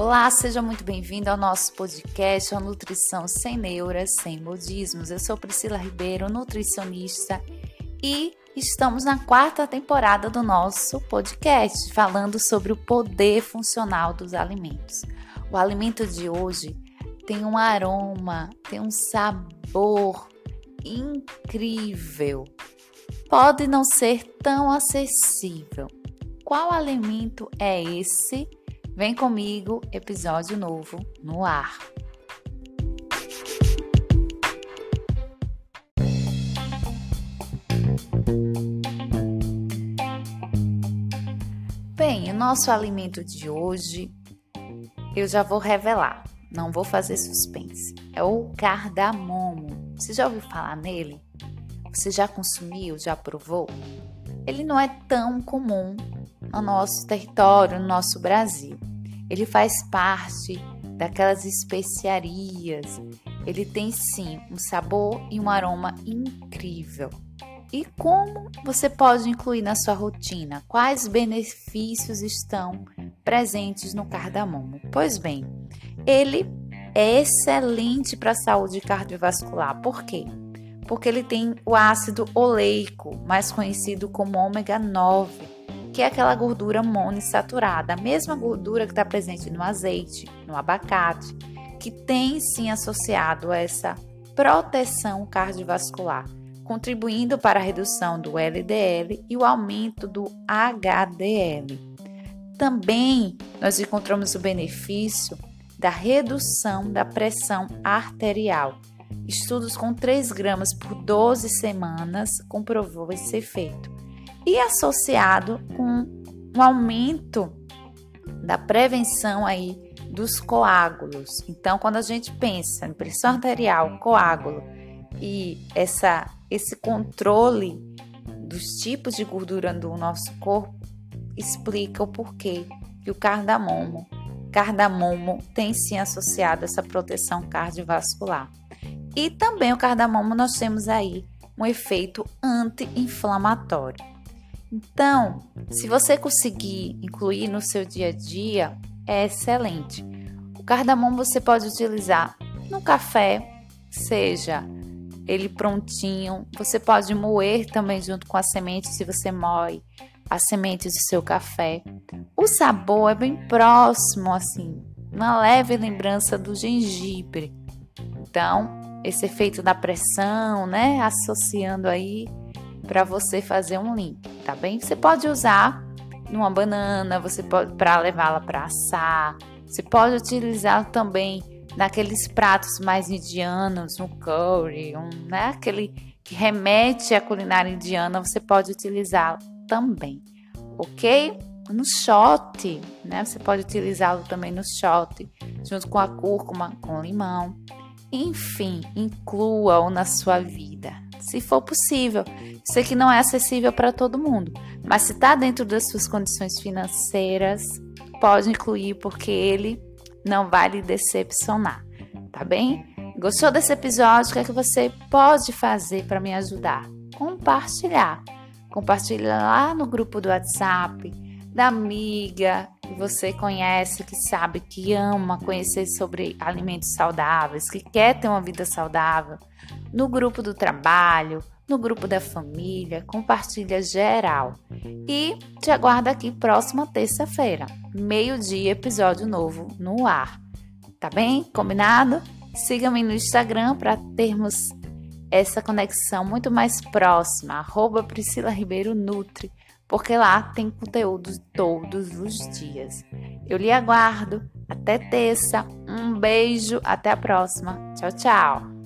Olá, seja muito bem-vindo ao nosso podcast A Nutrição Sem Neuras, Sem Modismos. Eu sou Priscila Ribeiro, nutricionista, e estamos na quarta temporada do nosso podcast, falando sobre o poder funcional dos alimentos. O alimento de hoje tem um aroma, tem um sabor incrível. Pode não ser tão acessível. Qual alimento é esse? Vem comigo, episódio novo no ar. Bem, o nosso alimento de hoje eu já vou revelar, não vou fazer suspense. É o cardamomo. Você já ouviu falar nele? Você já consumiu? Já provou? Ele não é tão comum no nosso território, no nosso Brasil. Ele faz parte daquelas especiarias. Ele tem sim um sabor e um aroma incrível. E como você pode incluir na sua rotina? Quais benefícios estão presentes no cardamomo? Pois bem, ele é excelente para a saúde cardiovascular. Por quê? Porque ele tem o ácido oleico, mais conhecido como ômega 9 que é aquela gordura monoinsaturada, a mesma gordura que está presente no azeite, no abacate, que tem sim associado a essa proteção cardiovascular, contribuindo para a redução do LDL e o aumento do HDL. Também nós encontramos o benefício da redução da pressão arterial. Estudos com 3 gramas por 12 semanas comprovou esse efeito e associado com um aumento da prevenção aí dos coágulos. Então, quando a gente pensa em pressão arterial, coágulo e essa, esse controle dos tipos de gordura do nosso corpo, explica o porquê que o cardamomo, cardamomo tem sim associado essa proteção cardiovascular. E também o cardamomo nós temos aí um efeito anti-inflamatório. Então, se você conseguir incluir no seu dia a dia, é excelente. O cardamomo você pode utilizar no café, seja ele prontinho. Você pode moer também junto com a semente, se você moe as sementes do seu café. O sabor é bem próximo, assim, uma leve lembrança do gengibre. Então, esse efeito da pressão, né, associando aí para você fazer um link, tá bem? Você pode usar numa banana, você pode para levá-la para assar. Você pode utilizar também naqueles pratos mais indianos, no curry, um, né? Aquele que remete à culinária indiana, você pode utilizá-lo também, ok? No shot, né? Você pode utilizá-lo também no shot, junto com a cúrcuma, com limão. Enfim, inclua-o na sua vida, se for possível. Sei que não é acessível para todo mundo, mas se está dentro das suas condições financeiras, pode incluir porque ele não vai lhe decepcionar, tá bem? Gostou desse episódio? O que é que você pode fazer para me ajudar? Compartilhar. Compartilha lá no grupo do WhatsApp da amiga que você conhece, que sabe, que ama conhecer sobre alimentos saudáveis, que quer ter uma vida saudável, no grupo do trabalho, no grupo da família, compartilha geral. E te aguardo aqui próxima terça-feira, meio-dia, episódio novo no ar. Tá bem? Combinado? Siga-me no Instagram para termos essa conexão muito mais próxima, arroba Priscila Ribeiro Nutri porque lá tem conteúdo todos os dias. Eu lhe aguardo. Até terça. Um beijo. Até a próxima. Tchau, tchau.